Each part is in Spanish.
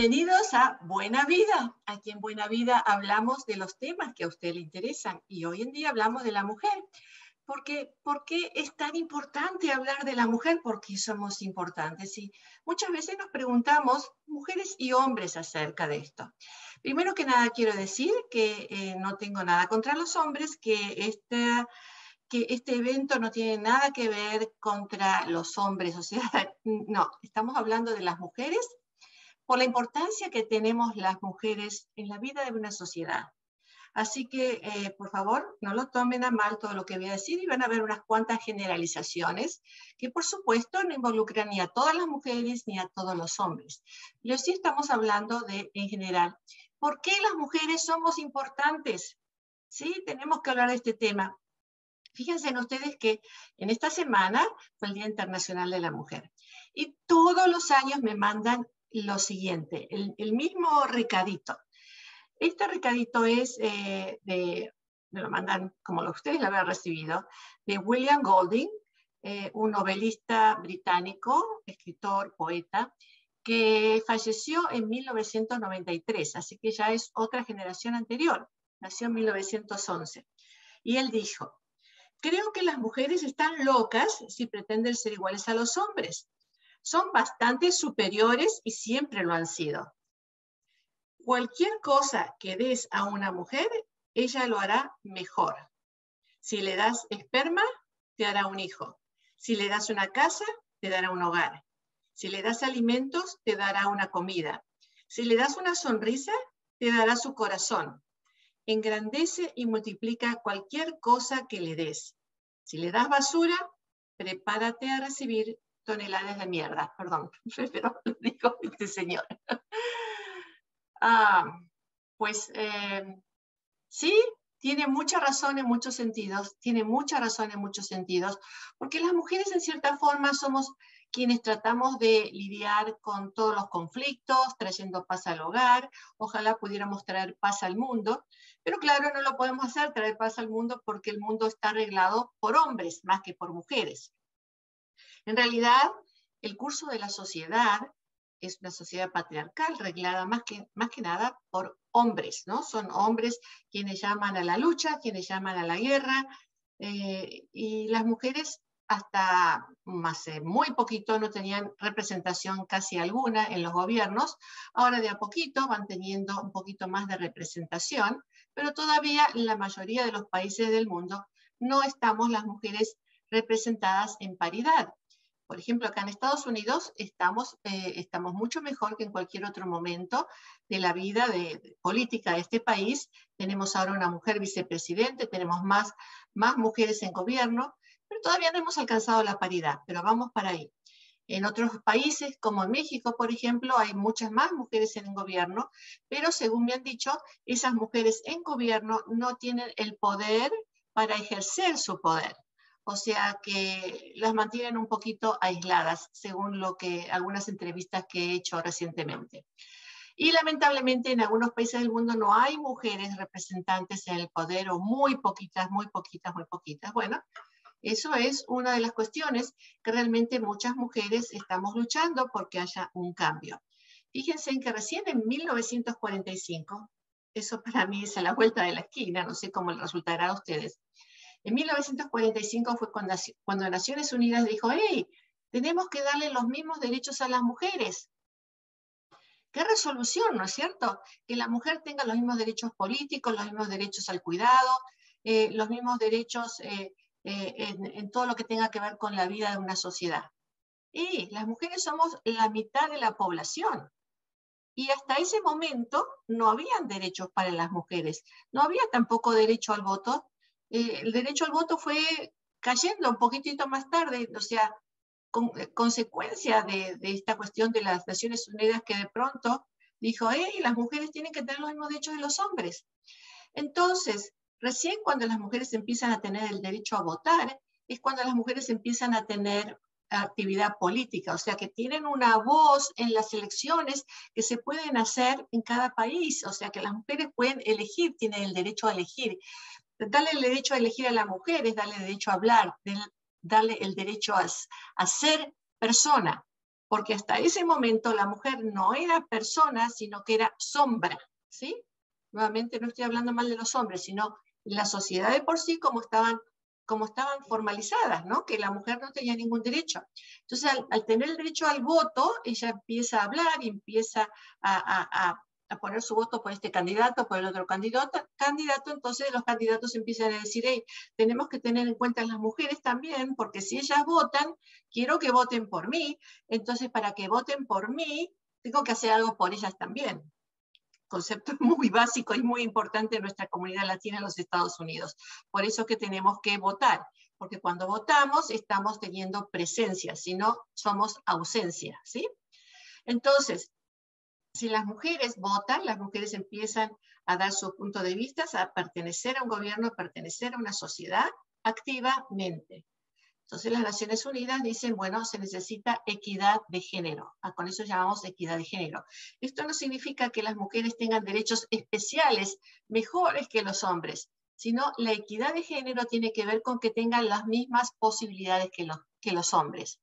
Bienvenidos a Buena Vida. Aquí en Buena Vida hablamos de los temas que a usted le interesan y hoy en día hablamos de la mujer. Porque, ¿Por qué es tan importante hablar de la mujer? Porque somos importantes. Y muchas veces nos preguntamos, mujeres y hombres, acerca de esto. Primero que nada, quiero decir que eh, no tengo nada contra los hombres, que este, que este evento no tiene nada que ver contra los hombres. O sea, no, estamos hablando de las mujeres por la importancia que tenemos las mujeres en la vida de una sociedad. Así que, eh, por favor, no lo tomen a mal todo lo que voy a decir y van a ver unas cuantas generalizaciones que, por supuesto, no involucran ni a todas las mujeres ni a todos los hombres. Pero sí estamos hablando de, en general, ¿por qué las mujeres somos importantes? Sí, tenemos que hablar de este tema. Fíjense en ustedes que en esta semana fue el Día Internacional de la Mujer y todos los años me mandan lo siguiente, el, mismo recadito. Este recadito es eh, de, me lo mandan como lo ustedes lo habían recibido, de William Golding, eh, un novelista británico, escritor, poeta, que falleció en 1993, así que ya es otra generación anterior, nació en 1911. Y él dijo, creo que las mujeres están locas si pretenden ser iguales a los hombres son bastante superiores y siempre lo han sido. Cualquier cosa que des a una mujer, ella lo hará mejor. Si le das esperma, te hará un hijo. Si le das una casa, te dará un hogar. Si le das alimentos, te dará una comida. Si le das una sonrisa, te dará su corazón. Engrandece y multiplica cualquier cosa que le des. Si le das basura, prepárate a recibir toneladas de mierda, perdón, pero lo dijo este señor. Ah, pues eh, sí, tiene mucha razón en muchos sentidos, tiene mucha razón en muchos sentidos, porque las mujeres en cierta forma somos quienes tratamos de lidiar con todos los conflictos, trayendo paz al hogar, ojalá pudiéramos traer paz al mundo, pero claro, no lo podemos hacer, traer paz al mundo, porque el mundo está arreglado por hombres más que por mujeres. En realidad, el curso de la sociedad es una sociedad patriarcal reglada más que, más que nada por hombres, ¿no? Son hombres quienes llaman a la lucha, quienes llaman a la guerra, eh, y las mujeres hasta hace muy poquito no tenían representación casi alguna en los gobiernos, ahora de a poquito van teniendo un poquito más de representación, pero todavía en la mayoría de los países del mundo no estamos las mujeres representadas en paridad. Por ejemplo, acá en Estados Unidos estamos, eh, estamos mucho mejor que en cualquier otro momento de la vida de, política de este país. Tenemos ahora una mujer vicepresidente, tenemos más, más mujeres en gobierno, pero todavía no hemos alcanzado la paridad, pero vamos para ahí. En otros países, como en México, por ejemplo, hay muchas más mujeres en el gobierno, pero según me han dicho, esas mujeres en gobierno no tienen el poder para ejercer su poder o sea que las mantienen un poquito aisladas, según lo que algunas entrevistas que he hecho recientemente. Y lamentablemente en algunos países del mundo no hay mujeres representantes en el poder o muy poquitas, muy poquitas, muy poquitas. Bueno, eso es una de las cuestiones que realmente muchas mujeres estamos luchando porque haya un cambio. Fíjense en que recién en 1945, eso para mí es a la vuelta de la esquina, no sé cómo le resultará a ustedes, en 1945 fue cuando, Naciones Unidas dijo, hey, tenemos que darle los mismos derechos a las mujeres. ¿Qué resolución, no es cierto? Que la mujer tenga los mismos derechos políticos, los mismos derechos al cuidado, eh, los mismos derechos eh, eh, en, en, todo lo que tenga que ver con la vida de una sociedad. Y las mujeres somos la mitad de la población. Y hasta ese momento no habían derechos para las mujeres. No había tampoco derecho al voto eh, el derecho al voto fue cayendo un poquitito más tarde, o sea, eh, consecuencia de, esta cuestión de las Naciones Unidas que de pronto dijo, hey, las mujeres tienen que tener los mismos derechos de los hombres. Entonces, recién cuando las mujeres empiezan a tener el derecho a votar, es cuando las mujeres empiezan a tener actividad política, o sea, que tienen una voz en las elecciones que se pueden hacer en cada país, o sea, que las mujeres pueden elegir, tienen el derecho a elegir. Darle el derecho a elegir a las mujeres, darle el derecho a hablar, darle el derecho a, ser persona. porque hasta ese momento la mujer no era persona, sino que era sombra, ¿sí? Nuevamente no estoy hablando mal de los hombres, sino la sociedad de por sí como estaban, como estaban formalizadas, ¿no? Que la mujer no tenía ningún derecho. Entonces, al, tener el derecho al voto, ella empieza a hablar y empieza a, a poner su voto por este candidato, por el otro candidato, candidato, entonces los candidatos empiezan a decir, hey, tenemos que tener en cuenta a las mujeres también, porque si ellas votan, quiero que voten por mí, entonces para que voten por mí, tengo que hacer algo por ellas también. Concepto muy básico y muy importante en nuestra comunidad latina en los Estados Unidos. Por eso que tenemos que votar, porque cuando votamos estamos teniendo presencia, si no somos ausencia, ¿sí? Entonces, si las mujeres votan, las mujeres empiezan a dar su punto de vista, a pertenecer a un gobierno, a pertenecer a una sociedad activamente. Entonces las Naciones Unidas dicen, bueno, se necesita equidad de género. Ah, con eso llamamos equidad de género. Esto no significa que las mujeres tengan derechos especiales mejores que los hombres, sino la equidad de género tiene que ver con que tengan las mismas posibilidades que los, que los hombres.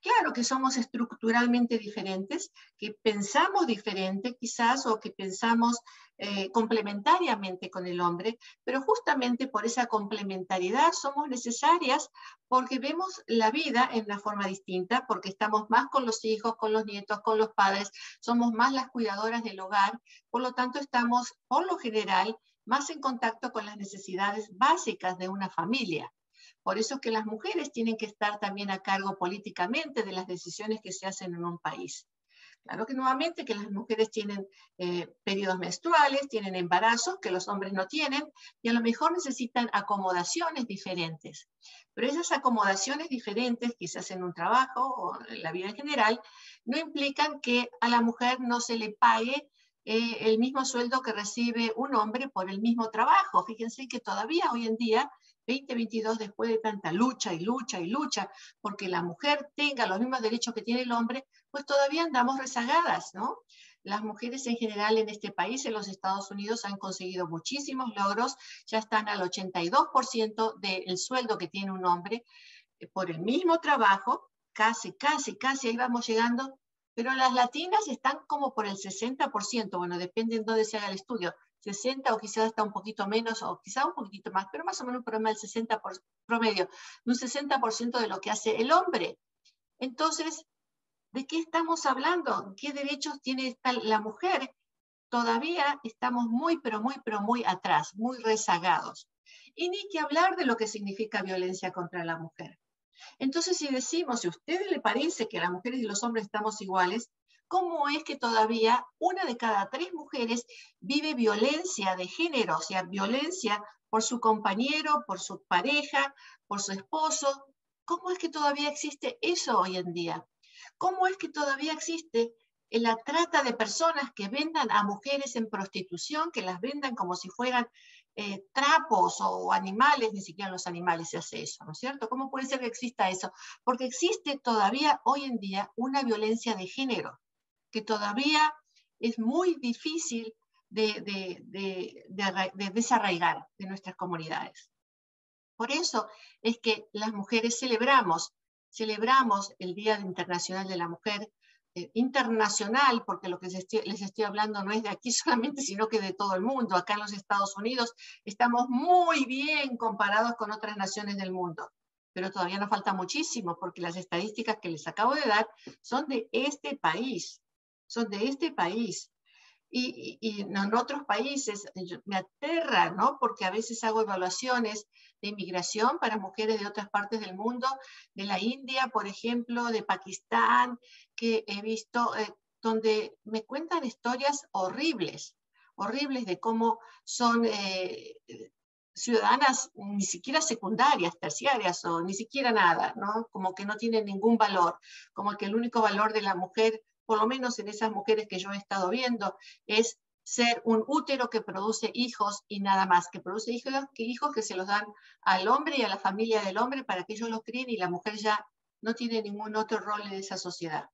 Claro que somos estructuralmente diferentes, que pensamos diferente quizás o que pensamos eh, complementariamente con el hombre, pero justamente por esa complementariedad somos necesarias porque vemos la vida en una forma distinta, porque estamos más con los hijos, con los nietos, con los padres, somos más las cuidadoras del hogar, por lo tanto estamos, por lo general, más en contacto con las necesidades básicas de una familia. Por eso es que las mujeres tienen que estar también a cargo políticamente de las decisiones que se hacen en un país. Claro que nuevamente que las mujeres tienen eh, periodos menstruales, tienen embarazos que los hombres no tienen y a lo mejor necesitan acomodaciones diferentes. Pero esas acomodaciones diferentes, quizás en un trabajo o en la vida en general, no implican que a la mujer no se le pague eh, el mismo sueldo que recibe un hombre por el mismo trabajo. Fíjense que todavía hoy en día 2022, después de tanta lucha y lucha y lucha, porque la mujer tenga los mismos derechos que tiene el hombre, pues todavía andamos rezagadas, ¿no? Las mujeres en general en este país, en los Estados Unidos, han conseguido muchísimos logros, ya están al 82% del sueldo que tiene un hombre eh, por el mismo trabajo, casi, casi, casi ahí vamos llegando, pero las latinas están como por el 60%, bueno, depende de dónde se haga el estudio, 60 o quizás hasta un poquito menos o quizás un poquitito más, pero más o menos un promedio del 60 por, promedio, un 60% de lo que hace el hombre. Entonces, ¿de qué estamos hablando? ¿Qué derechos tiene la mujer? Todavía estamos muy, pero muy, pero muy atrás, muy rezagados. Y ni que hablar de lo que significa violencia contra la mujer. Entonces, si decimos, si a usted le parece que las mujeres y los hombres estamos iguales, cómo es que todavía una de cada tres mujeres vive violencia de género, o sea, violencia por su compañero, por su pareja, por su esposo. ¿Cómo es que todavía existe eso hoy en día? ¿Cómo es que todavía existe la trata de personas que vendan a mujeres en prostitución, que las vendan como si fueran eh, trapos o animales, ni siquiera los animales se hace eso, ¿no es cierto? ¿Cómo puede ser que exista eso? Porque existe todavía hoy en día una violencia de género que todavía es muy difícil de, desarraigar de nuestras comunidades. Por eso es que las mujeres celebramos, celebramos el Día Internacional de la Mujer, eh, internacional, porque lo que les estoy, hablando no es de aquí solamente, sino que de todo el mundo. Acá en los Estados Unidos estamos muy bien comparados con otras naciones del mundo, pero todavía nos falta muchísimo, porque las estadísticas que les acabo de dar son de este país son de este país. Y, en otros países me aterra, ¿no? Porque a veces hago evaluaciones de inmigración para mujeres de otras partes del mundo, de la India, por ejemplo, de Pakistán, que he visto, eh, donde me cuentan historias horribles, horribles de cómo son eh, ciudadanas ni siquiera secundarias, terciarias o ni siquiera nada, ¿no? Como que no tienen ningún valor, como que el único valor de la mujer por lo menos en esas mujeres que yo he estado viendo, es ser un útero que produce hijos y nada más, que produce hijos que, hijos que se los dan al hombre y a la familia del hombre para que ellos los críen y la mujer ya no tiene ningún otro rol en esa sociedad.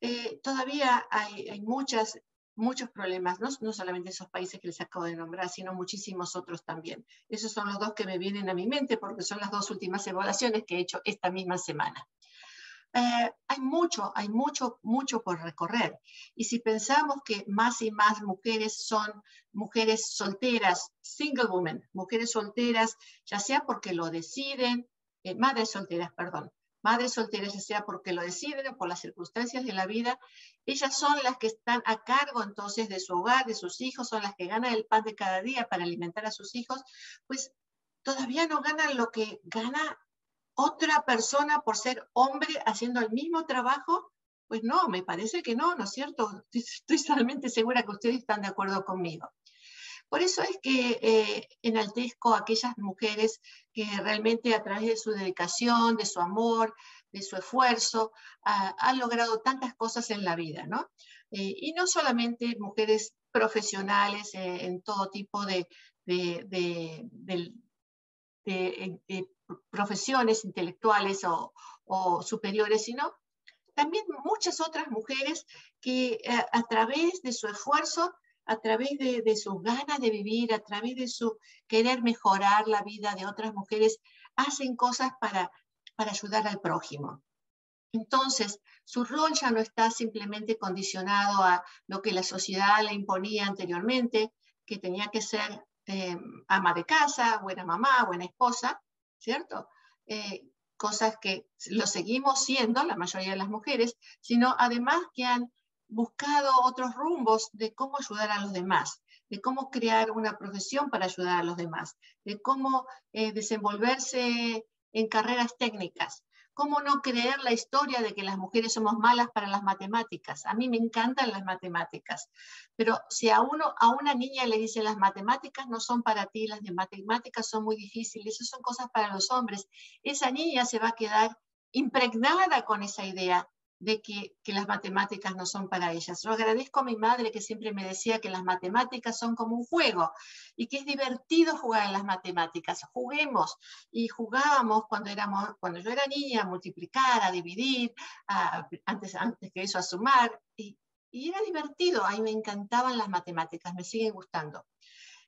Eh, todavía hay, muchos problemas, ¿no? no solamente esos países que les acabo de nombrar, sino muchísimos otros también. Esos son los dos que me vienen a mi mente porque son las dos últimas evaluaciones que he hecho esta misma semana. Eh, hay mucho, hay mucho, mucho por recorrer. Y si pensamos que más y más mujeres son mujeres solteras, single women, mujeres solteras, ya sea porque lo deciden, eh, madres solteras, perdón, madres solteras, ya sea porque lo deciden o por las circunstancias de la vida, ellas son las que están a cargo entonces de su hogar, de sus hijos, son las que ganan el pan de cada día para alimentar a sus hijos, pues todavía no ganan lo que gana otra persona por ser hombre haciendo el mismo trabajo? Pues no, me parece que no, ¿no es cierto? Estoy totalmente segura que ustedes están de acuerdo conmigo. Por eso es que eh, enaltezco a aquellas mujeres que realmente a través de su dedicación, de su amor, de su esfuerzo, han logrado tantas cosas en la vida, ¿no? Eh, y no solamente mujeres profesionales eh, en todo tipo de, profesiones intelectuales o, superiores, sino también muchas otras mujeres que eh, a, través de su esfuerzo, a través de, de sus ganas de vivir, a través de su querer mejorar la vida de otras mujeres, hacen cosas para, para ayudar al prójimo. Entonces, su rol ya no está simplemente condicionado a lo que la sociedad le imponía anteriormente, que tenía que ser eh, ama de casa, buena mamá, buena esposa, ¿cierto? Eh, cosas que lo seguimos siendo, la mayoría de las mujeres, sino además que han buscado otros rumbos de cómo ayudar a los demás, de cómo crear una profesión para ayudar a los demás, de cómo eh, desenvolverse en carreras técnicas, ¿Cómo no creer la historia de que las mujeres somos malas para las matemáticas? A mí me encantan las matemáticas, pero si a, uno, a una niña le dicen las matemáticas no son para ti, las de matemáticas son muy difíciles, esas son cosas para los hombres, esa niña se va a quedar impregnada con esa idea de que, las matemáticas no son para ellas. Yo agradezco a mi madre que siempre me decía que las matemáticas son como un juego y que es divertido jugar en las matemáticas. Juguemos y jugábamos cuando, éramos, cuando yo era niña a multiplicar, a dividir, antes, antes que eso a sumar y, y era divertido. A me encantaban las matemáticas, me siguen gustando.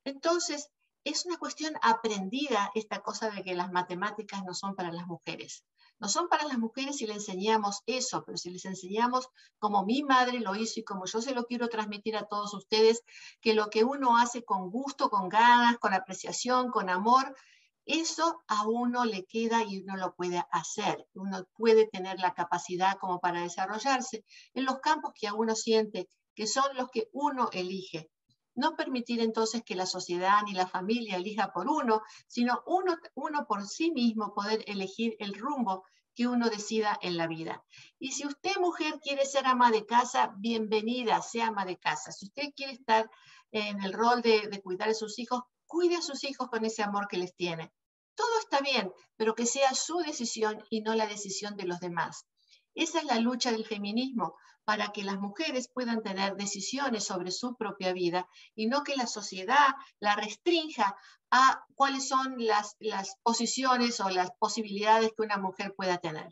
Entonces, es una cuestión aprendida esta cosa de que las matemáticas no son para las mujeres. No son para las mujeres si le enseñamos eso, pero si les enseñamos como mi madre lo hizo y como yo se lo quiero transmitir a todos ustedes, que lo que uno hace con gusto, con ganas, con apreciación, con amor, eso a uno le queda y uno lo puede hacer. Uno puede tener la capacidad como para desarrollarse en los campos que a uno siente que son los que uno elige. No permitir entonces que la sociedad ni la familia elija por uno, sino uno, uno por sí mismo poder elegir el rumbo que uno decida en la vida. Y si usted, mujer, quiere ser ama de casa, bienvenida, sea ama de casa. Si usted quiere estar en el rol de, de cuidar a sus hijos, cuide a sus hijos con ese amor que les tiene. Todo está bien, pero que sea su decisión y no la decisión de los demás. Esa es la lucha del feminismo, para que las mujeres puedan tener decisiones sobre su propia vida y no que la sociedad la restrinja a cuáles son las, las posiciones o las posibilidades que una mujer pueda tener.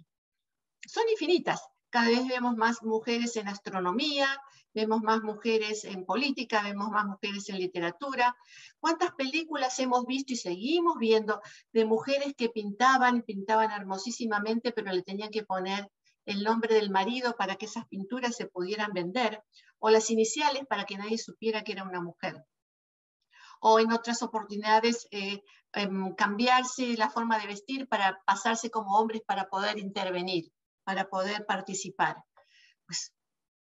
Son infinitas. Cada vez vemos más mujeres en astronomía, vemos más mujeres en política, vemos más mujeres en literatura. ¿Cuántas películas hemos visto y seguimos viendo de mujeres que pintaban, pintaban hermosísimamente, pero le tenían que poner el nombre del marido para que esas pinturas se pudieran vender, o las iniciales para que nadie supiera que era una mujer. O en otras oportunidades, eh, em, cambiarse la forma de vestir para pasarse como hombres para poder intervenir, para poder participar. Pues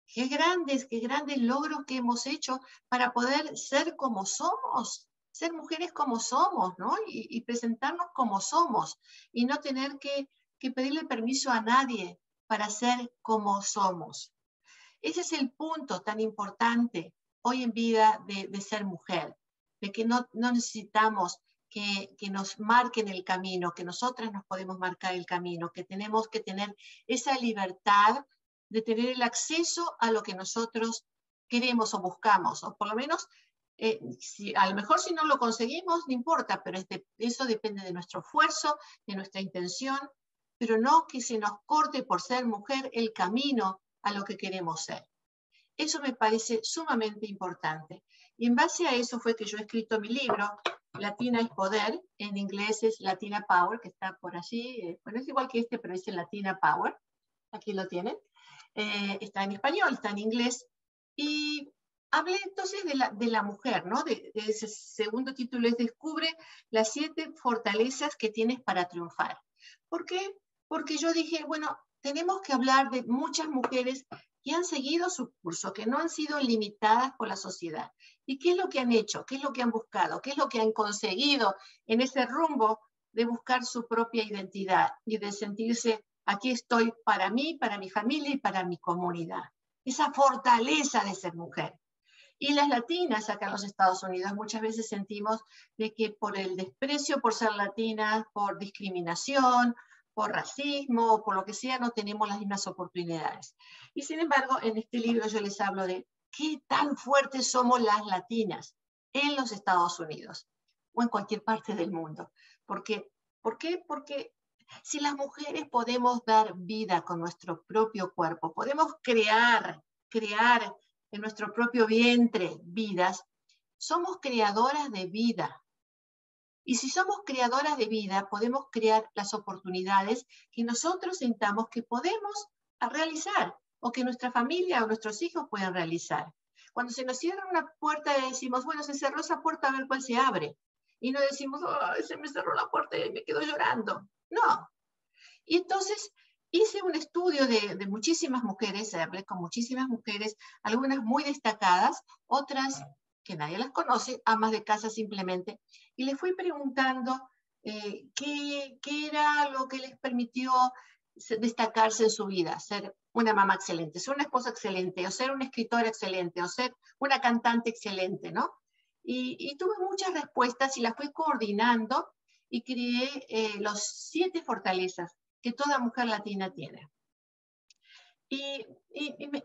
qué grandes, qué grandes logros que hemos hecho para poder ser como somos, ser mujeres como somos, ¿no? Y, presentarnos como somos y no tener que, que pedirle permiso a nadie para ser como somos. Ese es el punto tan importante hoy en vida de, ser mujer, de que no, necesitamos que, nos marquen el camino, que nosotras nos podemos marcar el camino, que tenemos que tener esa libertad de tener el acceso a lo que nosotros queremos o buscamos, o por lo menos, eh, si, a lo mejor si no lo conseguimos, no importa, pero eso depende de nuestro esfuerzo, de nuestra intención pero no que se nos corte por ser mujer el camino a lo que queremos ser. Eso me parece sumamente importante. Y en base a eso fue que yo he escrito mi libro, Latina es Poder, en inglés es Latina Power, que está por allí, eh, bueno, es igual que este, pero es Latina Power. aquí lo tienen. Eh, está en español, está en inglés. Y hablé entonces de la, de la mujer, ¿no? De, ese segundo título es Descubre las siete fortalezas que tienes para triunfar. ¿Por qué? Porque yo dije, bueno, tenemos que hablar de muchas mujeres que han seguido su curso, que no han sido limitadas por la sociedad. ¿Y qué es lo que han hecho? ¿Qué es lo que han buscado? ¿Qué es lo que han conseguido en ese rumbo de buscar su propia identidad y de sentirse, aquí estoy para mí, para mi familia y para mi comunidad? Esa fortaleza de ser mujer. Y las latinas acá en los Estados Unidos muchas veces sentimos de que por el desprecio por ser latinas, por discriminación, por racismo o por lo que sea, no tenemos las mismas oportunidades. Y sin embargo, en este libro yo les hablo de qué tan fuertes somos las latinas en los Estados Unidos o en cualquier parte del mundo. ¿Por qué? Porque si las mujeres podemos dar vida con nuestro propio cuerpo, podemos crear, crear en nuestro propio vientre vidas, somos creadoras de vida. Y si somos creadoras de vida, podemos crear las oportunidades que nosotros sintamos que podemos realizar o que nuestra familia o nuestros hijos puedan realizar. Cuando se nos cierra una puerta decimos, bueno, se cerró esa puerta a ver cuál se abre. Y no decimos, oh, se me cerró la puerta y me quedo llorando. No. Y entonces hice un estudio de, de muchísimas mujeres, hablé con muchísimas mujeres, algunas muy destacadas, otras que nadie las conoce, amas de casa simplemente, y les fui preguntando eh, qué, qué, era lo que les permitió destacarse en su vida, ser una mamá excelente, ser una esposa excelente, o ser una escritora excelente, o ser una cantante excelente, ¿no? Y, tuve muchas respuestas y las fui coordinando y creé eh, los siete fortalezas que toda mujer latina tiene. Y,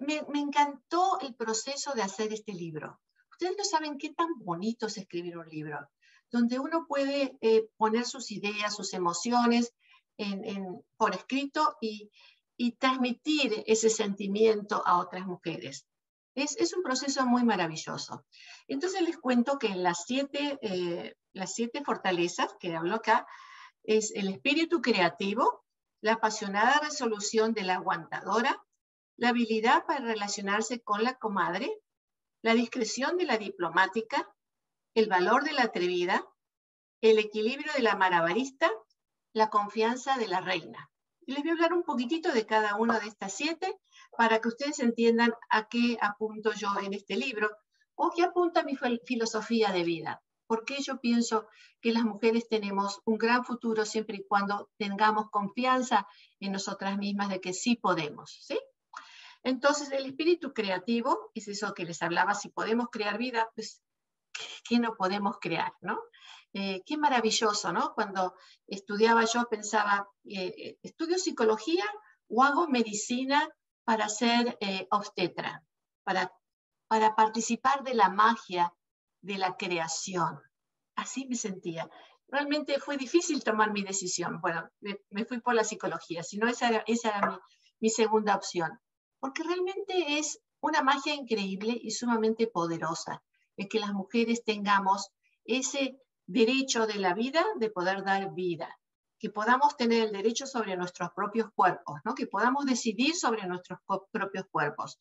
me, encantó el proceso de hacer este libro. Ustedes no saben qué tan bonito es escribir un libro, donde uno puede eh, poner sus ideas, sus emociones por escrito y, transmitir ese sentimiento a otras mujeres. Es, es, un proceso muy maravilloso. Entonces les cuento que las siete, eh, las siete fortalezas que hablo acá es el espíritu creativo, la apasionada resolución de la aguantadora, la habilidad para relacionarse con la comadre, la discreción de la diplomática, el valor de la atrevida, el equilibrio de la marabarista, la confianza de la reina. Y les voy a hablar un poquitito de cada una de estas siete para que ustedes entiendan a qué apunto yo en este libro o qué apunta mi filosofía de vida. Porque yo pienso que las mujeres tenemos un gran futuro siempre y cuando tengamos confianza en nosotras mismas de que sí podemos, ¿sí? Entonces, el espíritu creativo es eso que les hablaba, si podemos crear vida, pues, ¿qué no podemos crear? ¿no? Eh, qué maravilloso, ¿no? Cuando estudiaba yo pensaba, eh, eh, ¿estudio psicología o hago medicina para ser obstetra? Para, para participar de la magia de la creación. Así me sentía. Realmente fue difícil tomar mi decisión. Bueno, me, fui por la psicología, si no, esa era, esa era mi, mi segunda opción porque realmente es una magia increíble y sumamente poderosa, el que las mujeres tengamos ese derecho de la vida de poder dar vida, que podamos tener el derecho sobre nuestros propios cuerpos, ¿no? que podamos decidir sobre nuestros propios cuerpos.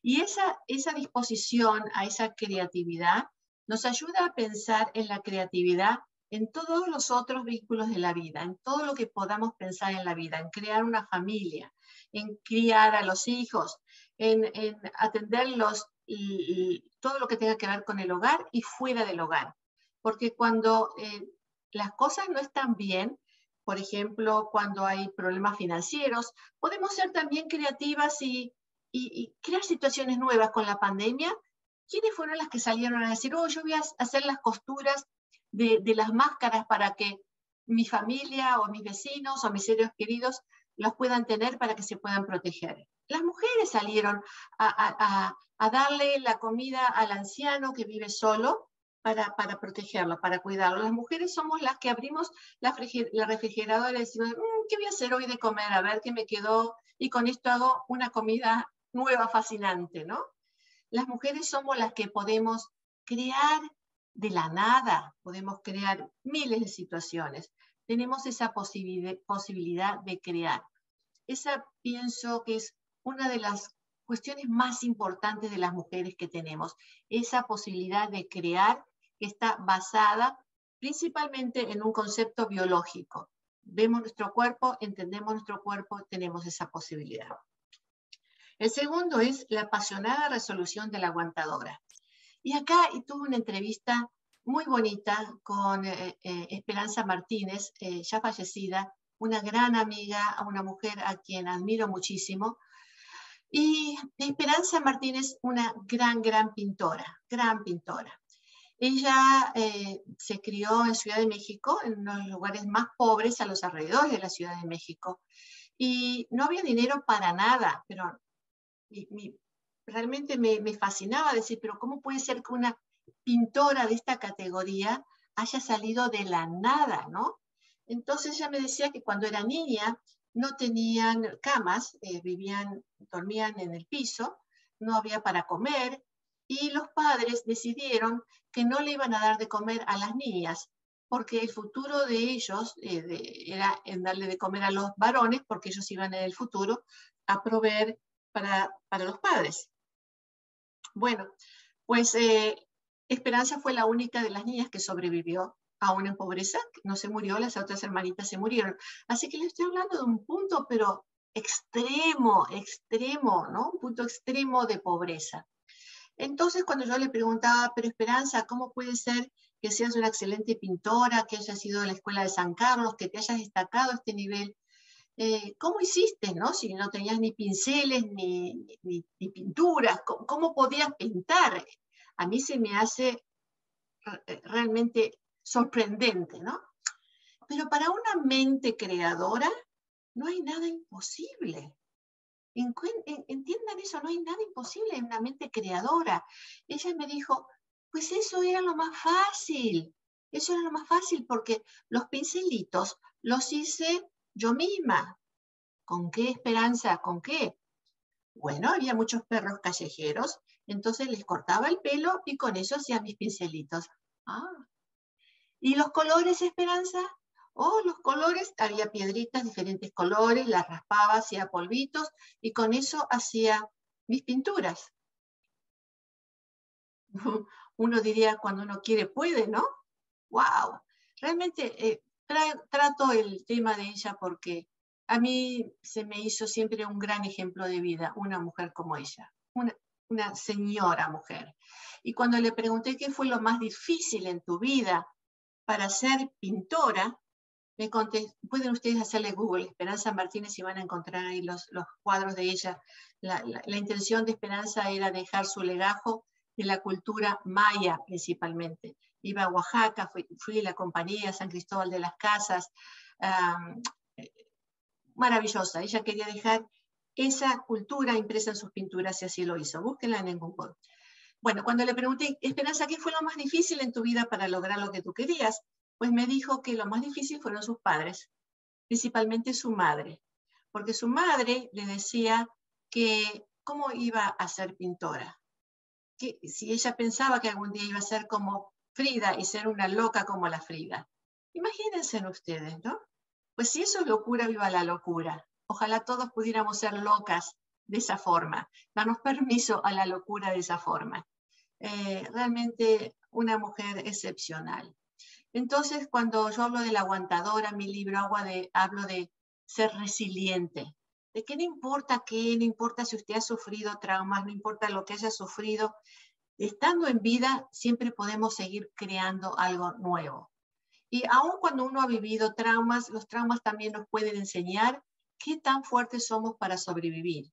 Y esa, esa disposición a esa creatividad nos ayuda a pensar en la creatividad en todos los otros vínculos de la vida, en todo lo que podamos pensar en la vida, en crear una familia, en criar a los hijos, en, atenderlos y, todo lo que tenga que ver con el hogar y fuera del hogar. Porque cuando eh, las cosas no están bien, por ejemplo, cuando hay problemas financieros, podemos ser también creativas y, y, crear situaciones nuevas con la pandemia. ¿Quiénes fueron las que salieron a decir, oh, yo voy a hacer las costuras de, de las máscaras para que mi familia o mis vecinos o mis seres queridos los puedan tener para que se puedan proteger. Las mujeres salieron a, darle la comida al anciano que vive solo para, para, protegerlo, para cuidarlo. Las mujeres somos las que abrimos la, refrigeradora y decimos, mm, ¿qué voy a hacer hoy de comer? A ver qué me quedó. Y con esto hago una comida nueva, fascinante, ¿no? Las mujeres somos las que podemos crear de la nada, podemos crear miles de situaciones tenemos esa posibilidad de crear. esa pienso que es una de las cuestiones más importantes de las mujeres que tenemos, esa posibilidad de crear que está basada principalmente en un concepto biológico. Vemos nuestro cuerpo, entendemos nuestro cuerpo, tenemos esa posibilidad. El segundo es la apasionada resolución de la aguantadora. Y acá tuve una entrevista muy bonita con eh, eh, Esperanza Martínez, eh, ya fallecida, una gran amiga, una mujer a quien admiro muchísimo. Y Esperanza Martínez, una gran, gran pintora, gran pintora. Ella se crió en Ciudad de México, en los lugares más pobres a los alrededores de la Ciudad de México. Y no había dinero para nada, pero realmente me, me, fascinaba decir, pero ¿cómo puede ser que una pintora de esta categoría haya salido de la nada, ¿no? Entonces ella me decía que cuando era niña no tenían camas, eh, vivían, dormían en el piso, no había para comer y los padres decidieron que no le iban a dar de comer a las niñas porque el futuro de ellos eh, era en darle de comer a los varones porque ellos iban en el futuro a proveer para, para los padres. Bueno, pues eh, Esperanza fue la única de las niñas que sobrevivió aún en pobreza, no se murió, las otras hermanitas se murieron. Así que le estoy hablando de un punto, pero extremo, extremo, ¿no? Un punto extremo de pobreza. Entonces, cuando yo le preguntaba, pero Esperanza, ¿cómo puede ser que seas una excelente pintora, que hayas ido a la escuela de San Carlos, que te hayas destacado a este nivel? Eh, ¿Cómo hiciste, no? Si no tenías ni pinceles ni, ni, pinturas, ¿cómo podías pintar? A mí se me hace eh, realmente sorprendente, ¿no? Pero para una mente creadora no hay nada imposible. Entiendan eso, no hay nada imposible en una mente creadora. Ella me dijo, pues eso era lo más fácil, eso era lo más fácil porque los pincelitos los hice yo misma. ¿Con qué esperanza? ¿Con qué? Bueno, había muchos perros callejeros entonces les cortaba el pelo y con eso hacía mis pincelitos. Ah. ¿Y los colores, Esperanza? Oh, los colores, había piedritas, diferentes colores, las raspaba, hacía polvitos y con eso hacía mis pinturas. Uno diría, cuando uno quiere, puede, ¿no? ¡Wow! Realmente eh, trato el tema de ella porque a mí se me hizo siempre un gran ejemplo de vida, una mujer como ella. Una señora mujer. Y cuando le pregunté qué fue lo más difícil en tu vida para ser pintora, me conté, pueden ustedes hacerle Google, Esperanza Martínez, y van a encontrar ahí los, los cuadros de ella. La, intención de Esperanza era dejar su legajo de la cultura maya principalmente. Iba a Oaxaca, fui, a la compañía San Cristóbal de las Casas, eh, maravillosa. Ella quería dejar esa cultura impresa en sus pinturas y así lo hizo. Búsquenla en Google. Bueno, cuando le pregunté, Esperanza, ¿qué fue lo más difícil en tu vida para lograr lo que tú querías? Pues me dijo que lo más difícil fueron sus padres, principalmente su madre, porque su madre le decía que cómo iba a ser pintora, que si ella pensaba que algún día iba a ser como Frida y ser una loca como la Frida. Imagínense ustedes, ¿no? Pues si eso es locura, viva la locura. Ojalá todos pudiéramos ser locas de esa forma, darnos permiso a la locura de esa forma. Eh, realmente una mujer excepcional. Entonces, cuando yo hablo de la aguantadora, mi libro hablo de ser resiliente, de que no importa qué, no importa si usted ha sufrido traumas, no importa lo que haya sufrido, estando en vida siempre podemos seguir creando algo nuevo. Y aun cuando uno ha vivido traumas, los traumas también nos pueden enseñar qué tan fuertes somos para sobrevivir.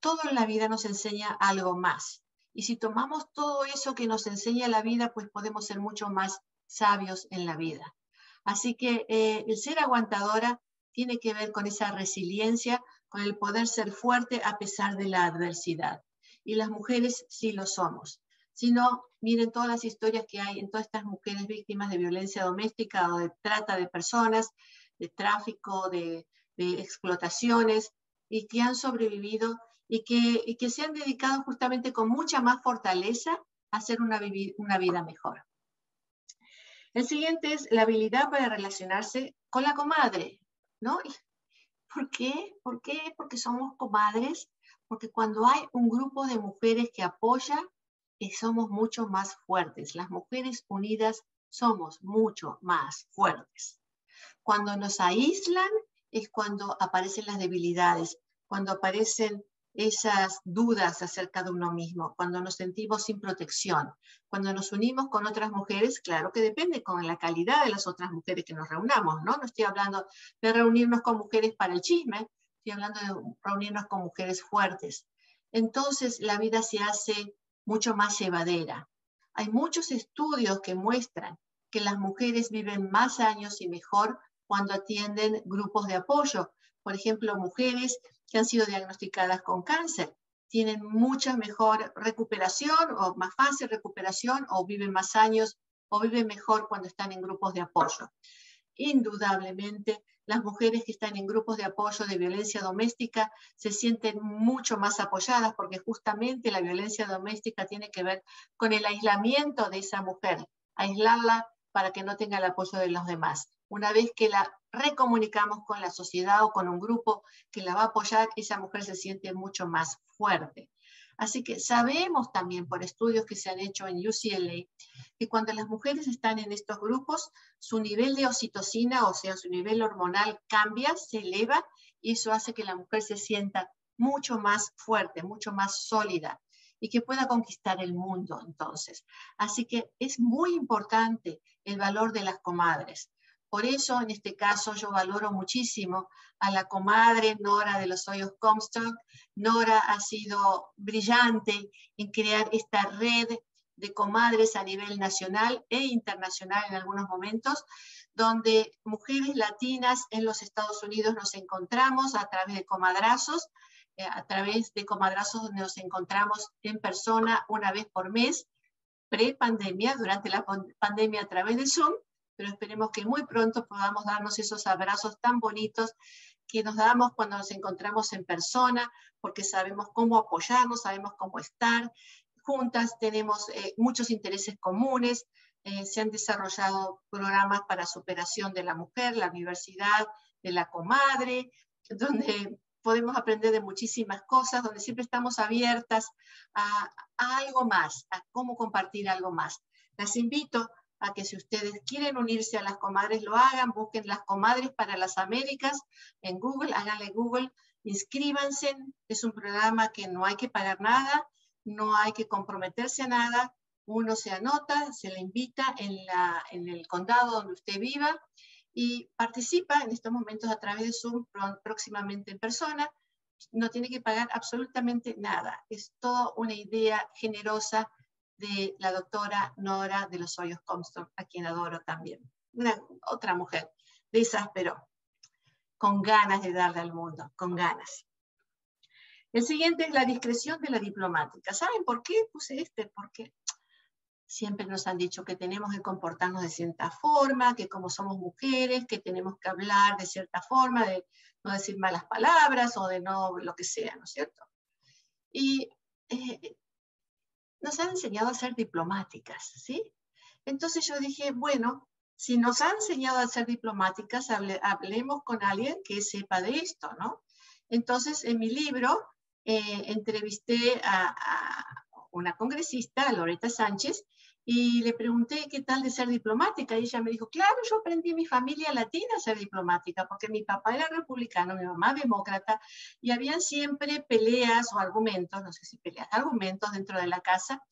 Todo en la vida nos enseña algo más. Y si tomamos todo eso que nos enseña la vida, pues podemos ser mucho más sabios en la vida. Así que eh, el ser aguantadora tiene que ver con esa resiliencia, con el poder ser fuerte a pesar de la adversidad. Y las mujeres sí lo somos. Si no, miren todas las historias que hay en todas estas mujeres víctimas de violencia doméstica o de trata de personas, de tráfico, de, de explotaciones y que han sobrevivido y que, que se han dedicado justamente con mucha más fortaleza a hacer una, una vida mejor. El siguiente es la habilidad para relacionarse con la comadre, ¿no? ¿Por qué? ¿Por qué? Porque somos comadres, porque cuando hay un grupo de mujeres que apoya, eh, somos mucho más fuertes. Las mujeres unidas somos mucho más fuertes. Cuando nos aíslan es cuando aparecen las debilidades, cuando aparecen esas dudas acerca de uno mismo, cuando nos sentimos sin protección, cuando nos unimos con otras mujeres, claro que depende con la calidad de las otras mujeres que nos reunamos, ¿no? No estoy hablando de reunirnos con mujeres para el chisme, estoy hablando de reunirnos con mujeres fuertes. Entonces la vida se hace mucho más llevadera. Hay muchos estudios que muestran que las mujeres viven más años y mejor cuando atienden grupos de apoyo. Por ejemplo, mujeres que han sido diagnosticadas con cáncer tienen mucha mejor recuperación o más fácil recuperación o viven más años o viven mejor cuando están en grupos de apoyo. Indudablemente, las mujeres que están en grupos de apoyo de violencia doméstica se sienten mucho más apoyadas porque justamente la violencia doméstica tiene que ver con el aislamiento de esa mujer, aislarla para que no tenga el apoyo de los demás. Una vez que la recomunicamos con la sociedad o con un grupo que la va a apoyar, esa mujer se siente mucho más fuerte. Así que sabemos también por estudios que se han hecho en UCLA que cuando las mujeres están en estos grupos, su nivel de oxitocina, o sea, su nivel hormonal cambia, se eleva y eso hace que la mujer se sienta mucho más fuerte, mucho más sólida y que pueda conquistar el mundo entonces. Así que es muy importante el valor de las comadres. Por eso, en este caso, yo valoro muchísimo a la comadre Nora de los Hoyos Comstock. Nora ha sido brillante en crear esta red de comadres a nivel nacional e internacional en algunos momentos, donde mujeres latinas en los Estados Unidos nos encontramos a través de comadrazos, a través de comadrazos donde nos encontramos en persona una vez por mes, pre-pandemia, durante la pandemia a través de Zoom, pero esperemos que muy pronto podamos darnos esos abrazos tan bonitos que nos damos cuando nos encontramos en persona, porque sabemos cómo apoyarnos, sabemos cómo estar. Juntas, tenemos eh, muchos intereses comunes, eh, se han desarrollado programas para superación de la mujer, la universidad de la comadre, donde podemos aprender de muchísimas cosas, donde siempre estamos abiertas a, a algo más, a cómo compartir algo más. Las invito a que si ustedes quieren unirse a las comadres lo hagan, busquen las comadres para las Américas en Google, háganle Google, inscríbanse, es un programa que no hay que pagar nada, no hay que comprometerse a nada, uno se anota, se le invita en, la, en el condado donde usted viva y participa en estos momentos a través de Zoom próximamente en persona, no tiene que pagar absolutamente nada, es toda una idea generosa de la doctora Nora de los Hoyos Comstock, a quien adoro también. Una, otra mujer de pero con ganas de darle al mundo, con ganas. El siguiente es la discreción de la diplomática. ¿Saben por qué puse este? Porque siempre nos han dicho que tenemos que comportarnos de cierta forma, que como somos mujeres, que tenemos que hablar de cierta forma, de no decir malas palabras o de no lo que sea, ¿no es cierto? Y eh, nos han enseñado a ser diplomáticas, ¿sí? Entonces yo dije, bueno, si nos han enseñado a ser diplomáticas, hablemos con alguien que sepa de esto, ¿no? Entonces, en mi libro eh, entrevisté a, a, una congresista, Loreta Sánchez, y le pregunté qué tal de ser diplomática y ella me dijo, claro, yo aprendí en mi familia latina a ser diplomática porque mi papá era republicano, mi mamá demócrata y habían siempre peleas o argumentos, no sé si peleas, argumentos dentro de la casa.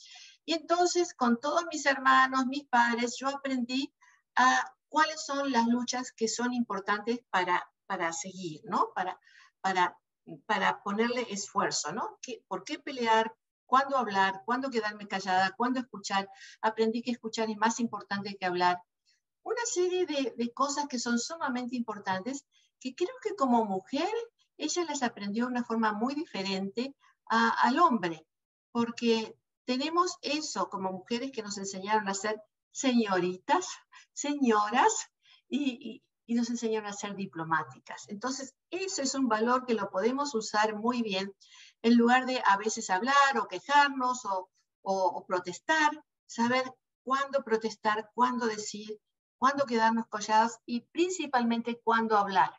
Y entonces con todos mis hermanos, mis padres, yo aprendí a cuáles son las luchas que son importantes para, para seguir, ¿no? Para, para, para ponerle esfuerzo, ¿no? ¿Por qué pelear? Cuándo hablar, cuándo quedarme callada, cuándo escuchar. Aprendí que escuchar es más importante que hablar. Una serie de, cosas que son sumamente importantes que creo que como mujer ella las aprendió de una forma muy diferente al hombre, porque tenemos eso como mujeres que nos enseñaron a ser señoritas, señoras, y, y nos enseñaron a ser diplomáticas. Entonces, eso es un valor que lo podemos usar muy bien en lugar de a veces hablar o quejarnos o, protestar, saber cuándo protestar, cuándo decir, cuándo quedarnos calladas y principalmente cuándo hablar.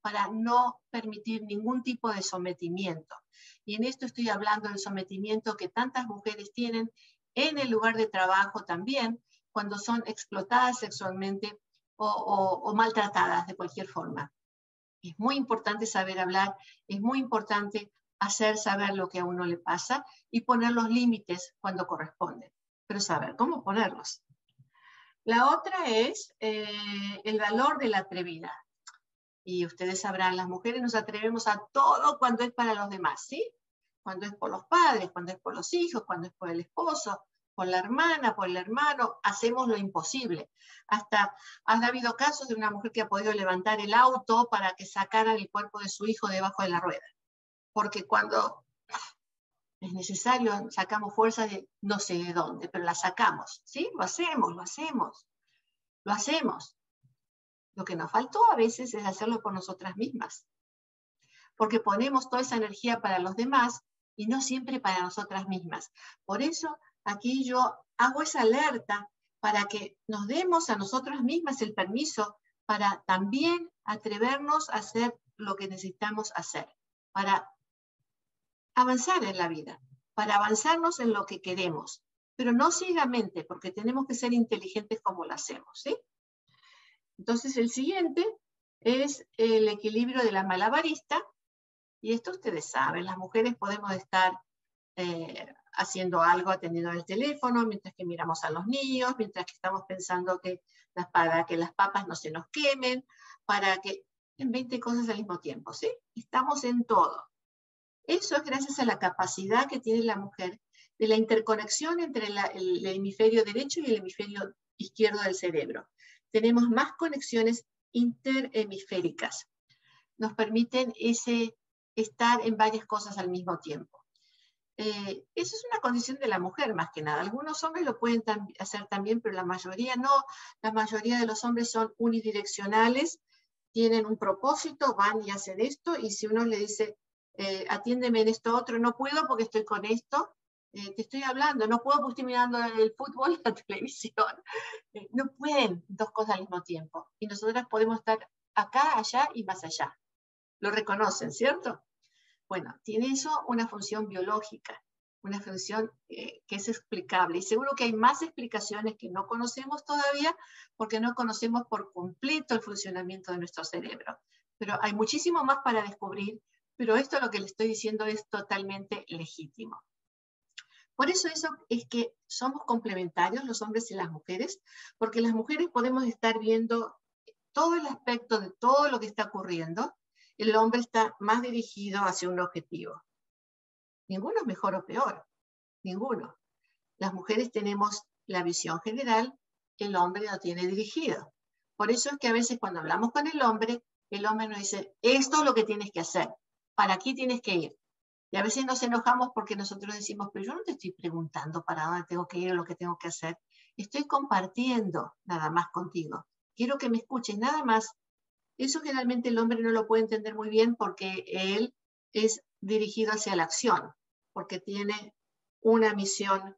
para no permitir ningún tipo de sometimiento. Y en esto estoy hablando del sometimiento que tantas mujeres tienen en el lugar de trabajo también, cuando son explotadas sexualmente o, maltratadas de cualquier forma. Es muy importante saber hablar, es muy importante hacer saber lo que a uno le pasa y poner los límites cuando corresponde, pero saber cómo ponerlos. La otra es eh, el valor de la atrevida. Y ustedes sabrán, las mujeres nos atrevemos a todo cuando es para los demás, ¿sí? Cuando es por los padres, cuando es por los hijos, cuando es por el esposo, por la hermana, por el hermano, hacemos lo imposible. Hasta ha habido casos de una mujer que ha podido levantar el auto para que sacaran el cuerpo de su hijo debajo de la rueda. Porque cuando es necesario, sacamos fuerza de no sé de dónde, pero la sacamos, ¿sí? Lo hacemos, lo hacemos, lo hacemos. Lo que nos faltó a veces es hacerlo por nosotras mismas, porque ponemos toda esa energía para los demás y no siempre para nosotras mismas. Por eso aquí yo hago esa alerta para que nos demos a nosotras mismas el permiso para también atrevernos a hacer lo que necesitamos hacer, para avanzar en la vida, para avanzarnos en lo que queremos, pero no ciegamente, porque tenemos que ser inteligentes como lo hacemos, ¿sí? Entonces, el siguiente es el equilibrio de la malabarista. Y esto ustedes saben, las mujeres podemos estar eh, haciendo algo, atendiendo el teléfono, mientras que miramos a los niños, mientras que estamos pensando que las, para que las papas no se nos quemen, para que en 20 cosas al mismo tiempo, ¿sí? Estamos en todo. Eso es gracias a la capacidad que tiene la mujer de la interconexión entre el hemisferio derecho y el hemisferio izquierdo del cerebro tenemos más conexiones interhemisféricas. Nos permiten ese estar en varias cosas al mismo tiempo. Eh, eso es una condición de la mujer más que nada. Algunos hombres lo pueden hacer también, pero la mayoría no. La mayoría de los hombres son unidireccionales, tienen un propósito, van y hacen esto, y si uno le dice, eh, atiéndeme en esto otro, no puedo porque estoy con esto, eh, te estoy hablando, no puedo porque estoy mirando el fútbol, la televisión. Eh, no pueden dos cosas al mismo tiempo. Y nosotras podemos estar acá, allá y más allá. Lo reconocen, ¿cierto? Bueno, tiene eso una función biológica, una función eh, que es explicable. Y seguro que hay más explicaciones que no conocemos todavía porque no conocemos por completo el funcionamiento de nuestro cerebro. Pero hay muchísimo más para descubrir, pero esto lo que le estoy diciendo es totalmente legítimo. Por eso es que somos complementarios los hombres y las mujeres, porque las mujeres podemos estar viendo todo el aspecto de todo lo que está ocurriendo, el hombre está más dirigido hacia un objetivo. Ninguno es mejor o peor, ninguno. Las mujeres tenemos la visión general, el hombre lo tiene dirigido. Por eso es que a veces cuando hablamos con el hombre, el hombre nos dice, esto es lo que tienes que hacer, para aquí tienes que ir. Y a veces nos enojamos porque nosotros decimos, pero yo no te estoy preguntando para dónde tengo que ir o lo que tengo que hacer. Estoy compartiendo nada más contigo. Quiero que me escuches nada más. Eso generalmente el hombre no lo puede entender muy bien porque él es dirigido hacia la acción, porque tiene una misión,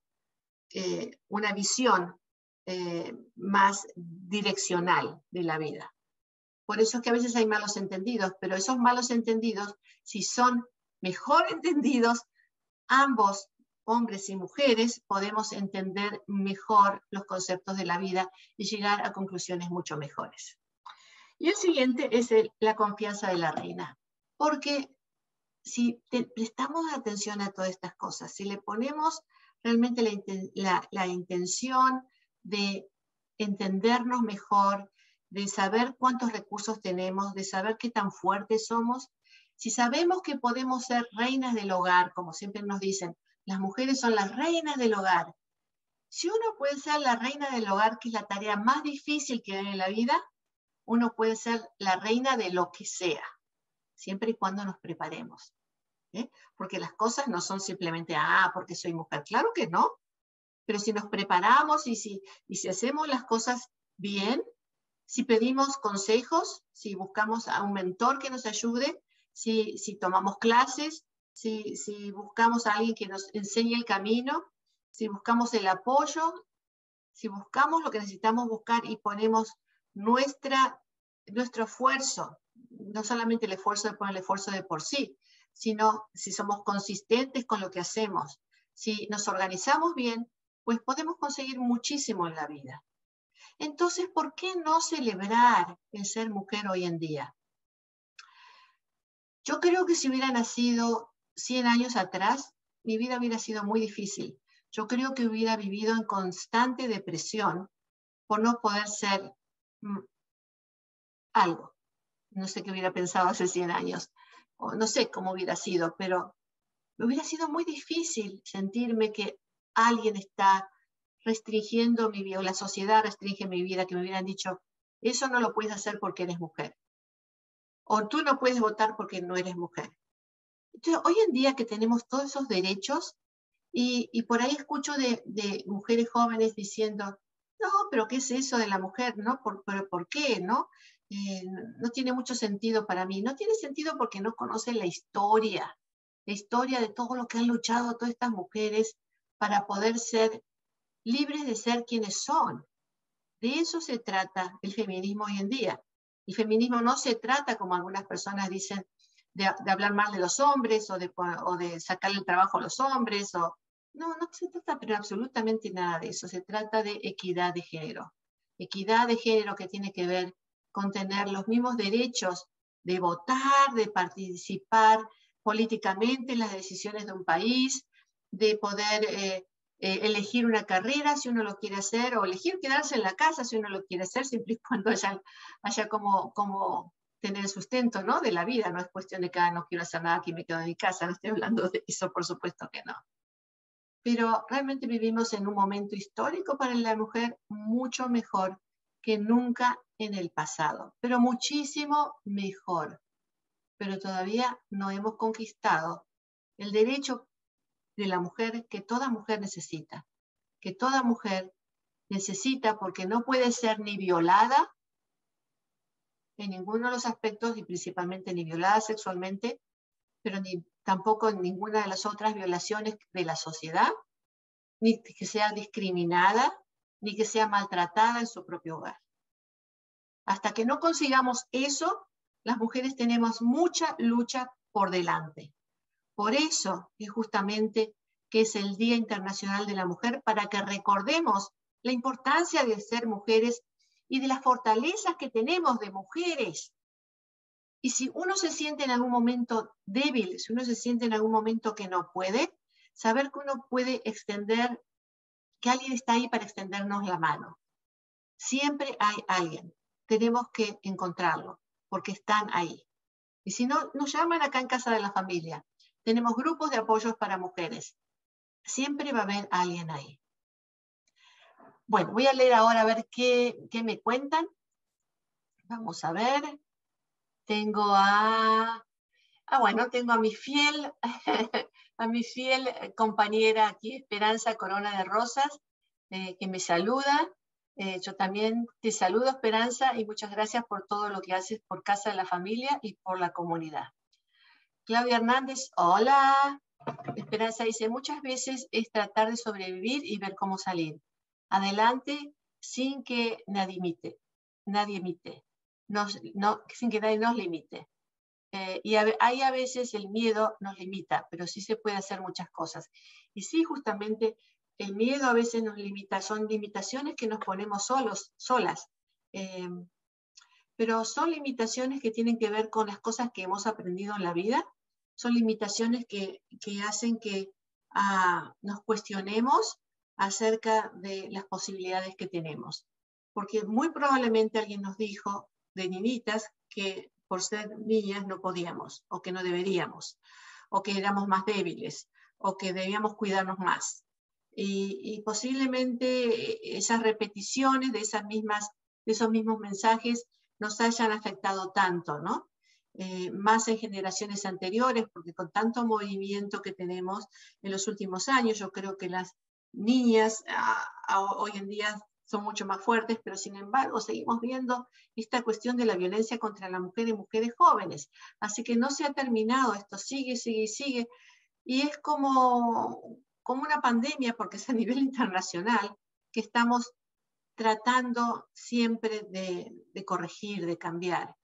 eh, una visión eh, más direccional de la vida. Por eso es que a veces hay malos entendidos, pero esos malos entendidos, si son mejor entendidos, ambos, hombres y mujeres, podemos entender mejor los conceptos de la vida y llegar a conclusiones mucho mejores. Y el siguiente es la confianza de la reina, porque si prestamos atención a todas estas cosas, si le ponemos realmente la intención de entendernos mejor, de saber cuántos recursos tenemos, de saber qué tan fuertes somos, si sabemos que podemos ser reinas del hogar, como siempre nos dicen, las mujeres son las reinas del hogar. Si uno puede ser la reina del hogar, que es la tarea más difícil que hay en la vida, uno puede ser la reina de lo que sea, siempre y cuando nos preparemos. ¿eh? Porque las cosas no son simplemente, ah, porque soy mujer. Claro que no. Pero si nos preparamos y si, y si hacemos las cosas bien, si pedimos consejos, si buscamos a un mentor que nos ayude, si, tomamos clases, si, buscamos a alguien que nos enseñe el camino, si buscamos el apoyo, si buscamos lo que necesitamos buscar y ponemos nuestra, nuestro esfuerzo, no solamente el esfuerzo de poner el esfuerzo de por sí, sino si somos consistentes con lo que hacemos, si nos organizamos bien, pues podemos conseguir muchísimo en la vida. Entonces, ¿por qué no celebrar el ser mujer hoy en día? Yo creo que si hubiera nacido 100 años atrás, mi vida hubiera sido muy difícil. Yo creo que hubiera vivido en constante depresión por no poder ser mm, algo. No sé qué hubiera pensado hace 100 años, o no sé cómo hubiera sido, pero me hubiera sido muy difícil sentirme que alguien está restringiendo mi vida, o la sociedad restringe mi vida, que me hubieran dicho, eso no lo puedes hacer porque eres mujer. O tú no puedes votar porque no eres mujer. Entonces, hoy en día que tenemos todos esos derechos, y, por ahí escucho de, mujeres jóvenes diciendo, no, pero ¿qué es eso de la mujer? ¿No? ¿Por, por qué? ¿No? Eh, no tiene mucho sentido para mí. No tiene sentido porque no conocen la historia, la historia de todo lo que han luchado todas estas mujeres para poder ser libres de ser quienes son. De eso se trata el feminismo hoy en día. El feminismo no se trata, como algunas personas dicen, de, hablar mal de los hombres o de, o sacarle el trabajo a los hombres. O... No, no se trata pero absolutamente nada de eso. Se trata de equidad de género. Equidad de género que tiene que ver con tener los mismos derechos de votar, de participar políticamente en las decisiones de un país, de poder eh, eh, elegir una carrera si uno lo quiere hacer, o elegir quedarse en la casa si uno lo quiere hacer, siempre y cuando haya, haya como, como tener sustento ¿no? de la vida. No es cuestión de que ah, no quiero hacer nada, aquí me quedo en mi casa, no estoy hablando de eso, por supuesto que no. Pero realmente vivimos en un momento histórico para la mujer mucho mejor que nunca en el pasado, pero muchísimo mejor. Pero todavía no hemos conquistado el derecho de la mujer que toda mujer necesita, que toda mujer necesita porque no puede ser ni violada en ninguno de los aspectos y principalmente ni violada sexualmente, pero ni tampoco en ninguna de las otras violaciones de la sociedad, ni que sea discriminada ni que sea maltratada en su propio hogar. Hasta que no consigamos eso, las mujeres tenemos mucha lucha por delante. Por eso es justamente que es el Día Internacional de la Mujer, para que recordemos la importancia de ser mujeres y de las fortalezas que tenemos de mujeres. Y si uno se siente en algún momento débil, si uno se siente en algún momento que no puede, saber que uno puede extender que alguien está ahí para extendernos la mano. Siempre hay alguien. Tenemos que encontrarlo, porque están ahí. Y si no, nos llaman acá en Casa de la Familia. Tenemos grupos de apoyos para mujeres. Siempre va a haber alguien ahí. Bueno, voy a leer ahora a ver qué, qué me cuentan. Vamos a ver. Tengo a... Ah, bueno, tengo a mi fiel a mi fiel compañera aquí, Esperanza Corona de Rosas, eh, que me saluda. Eh, yo también te saludo, Esperanza, y muchas gracias por todo lo que haces por Casa de la Familia y por la comunidad. Claudia Hernández, hola. Esperanza dice, muchas veces es tratar de sobrevivir y ver cómo salir. Adelante sin que nadie imite, nadie imite, no, sin que nadie nos limite. Eh, y ahí a veces el miedo nos limita, pero sí se puede hacer muchas cosas. Y sí, justamente el miedo a veces nos limita, son limitaciones que nos ponemos solos, solas. Eh, pero son limitaciones que tienen que ver con las cosas que hemos aprendido en la vida, son limitaciones que, hacen que ah, nos cuestionemos acerca de las posibilidades que tenemos. Porque muy probablemente alguien nos dijo de niñitas que por ser niñas no podíamos o que no deberíamos o que éramos más débiles o que debíamos cuidarnos más. Y, posiblemente esas repeticiones de, esas mismas, de esos mismos mensajes nos hayan afectado tanto, ¿no? Eh, más en generaciones anteriores, porque con tanto movimiento que tenemos en los últimos años, yo creo que las niñas hoy en día son mucho más fuertes, pero sin embargo seguimos viendo esta cuestión de la violencia contra la mujer y mujeres jóvenes. Así que no se ha terminado, esto sigue, sigue, sigue. Y es como, como una pandemia, porque es a nivel internacional, que estamos tratando siempre de, de corregir, de cambiar.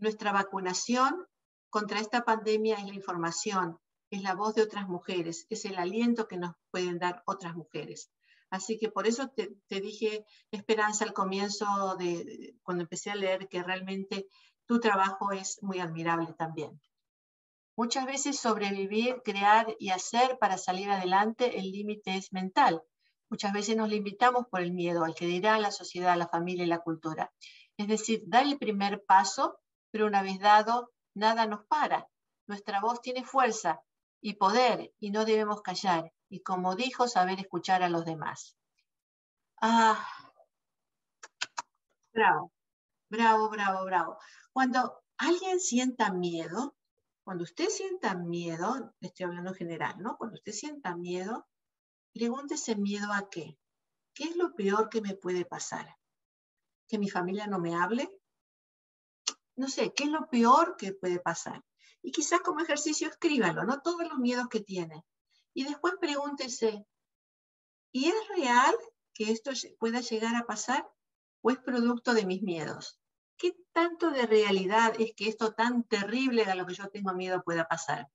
Nuestra vacunación contra esta pandemia es la información, es la voz de otras mujeres, es el aliento que nos pueden dar otras mujeres. Así que por eso te, dije, Esperanza, al comienzo de, cuando empecé a leer, que realmente tu trabajo es muy admirable también. Muchas veces sobrevivir, crear y hacer para salir adelante, el límite es mental. Muchas veces nos limitamos por el miedo al que dirá la sociedad, la familia y la cultura. Es decir, dar el primer paso, pero una vez dado, nada nos para. Nuestra voz tiene fuerza y poder y no debemos callar. Y como dijo, saber escuchar a los demás. Ah, bravo, bravo, bravo, bravo. Cuando alguien sienta miedo, cuando usted sienta miedo, estoy hablando en general, ¿no? Cuando usted sienta miedo, pregúntese miedo a qué. ¿Qué es lo peor que me puede pasar? ¿Que mi familia no me hable? No sé, ¿qué es lo peor que puede pasar? Y quizás como ejercicio escríbalo, ¿no? Todos los miedos que tiene. Y después pregúntese, ¿y es real que esto pueda llegar a pasar o es producto de mis miedos? ¿Qué tanto de realidad es que esto tan terrible a lo que yo tengo miedo pueda pasar?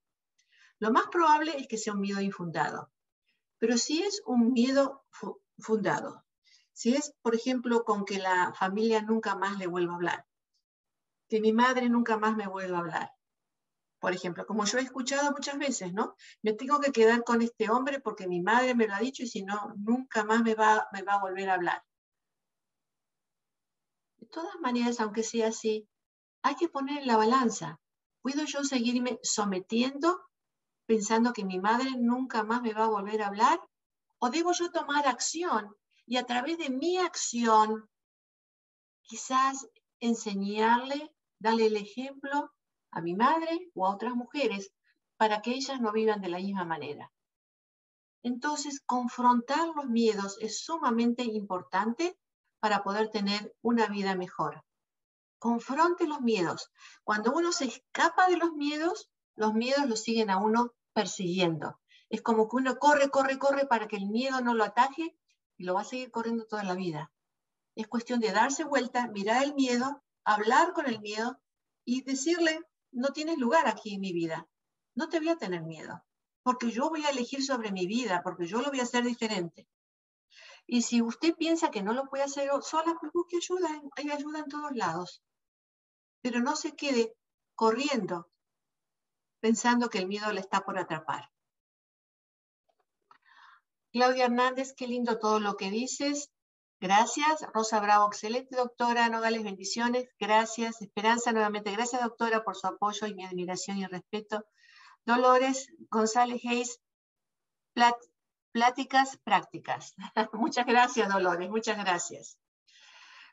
Lo más probable es que sea un miedo infundado. Pero si es un miedo fundado, si es, por ejemplo, con que la familia nunca más le vuelva a hablar, que mi madre nunca más me vuelva a hablar, por ejemplo, como yo he escuchado muchas veces, ¿no? Me tengo que quedar con este hombre porque mi madre me lo ha dicho y si no, nunca más me va, me va a volver a hablar. De todas maneras, aunque sea así, hay que poner en la balanza. ¿Puedo yo seguirme sometiendo pensando que mi madre nunca más me va a volver a hablar? ¿O debo yo tomar acción y a través de mi acción quizás enseñarle, darle el ejemplo a mi madre o a otras mujeres para que ellas no vivan de la misma manera? Entonces, confrontar los miedos es sumamente importante para poder tener una vida mejor. Confronte los miedos. Cuando uno se escapa de los miedos, los miedos lo siguen a uno persiguiendo. Es como que uno corre, corre, corre para que el miedo no lo ataje y lo va a seguir corriendo toda la vida. Es cuestión de darse vuelta, mirar el miedo, hablar con el miedo y decirle, no tienes lugar aquí en mi vida, no te voy a tener miedo, porque yo voy a elegir sobre mi vida, porque yo lo voy a hacer diferente. Y si usted piensa que no lo puede hacer sola, pues busque ayuda, hay ayuda en todos lados. Pero no se quede corriendo pensando que el miedo le está por atrapar. Claudia Hernández, qué lindo todo lo que dices. Gracias. Rosa Bravo, excelente doctora. Nogales, bendiciones. Gracias. Esperanza, nuevamente. Gracias, doctora, por su apoyo y mi admiración y respeto. Dolores González Hayes, pláticas prácticas. muchas gracias, Dolores. Muchas gracias.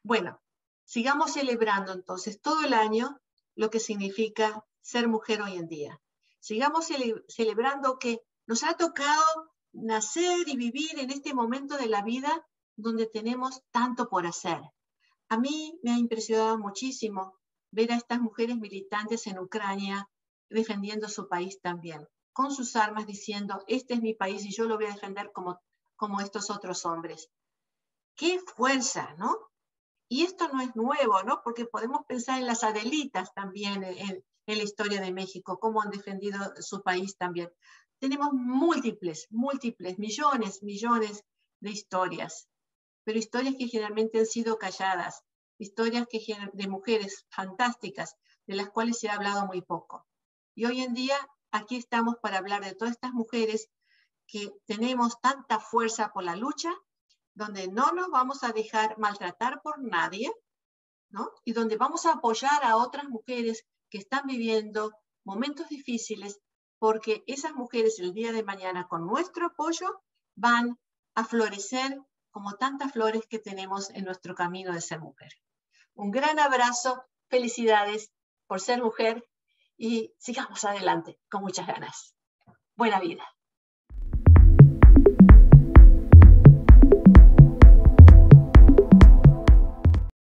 Bueno, sigamos celebrando entonces todo el año lo que significa ser mujer hoy en día. Sigamos celebrando que nos ha tocado nacer y vivir en este momento de la vida donde tenemos tanto por hacer. A mí me ha impresionado muchísimo ver a estas mujeres militantes en Ucrania defendiendo su país también, con sus armas diciendo, este es mi país y yo lo voy a defender como, como estos otros hombres. Qué fuerza, ¿no? Y esto no es nuevo, ¿no? Porque podemos pensar en las Adelitas también, en, la historia de México, cómo han defendido su país también. Tenemos múltiples, múltiples, millones, millones de historias, pero historias que generalmente han sido calladas, historias que, de mujeres fantásticas, de las cuales se ha hablado muy poco. Y hoy en día aquí estamos para hablar de todas estas mujeres que tenemos tanta fuerza por la lucha, donde no nos vamos a dejar maltratar por nadie, ¿no? Y donde vamos a apoyar a otras mujeres que están viviendo momentos difíciles porque esas mujeres el día de mañana con nuestro apoyo van a florecer como tantas flores que tenemos en nuestro camino de ser mujer. Un gran abrazo, felicidades por ser mujer y sigamos adelante con muchas ganas. Buena vida.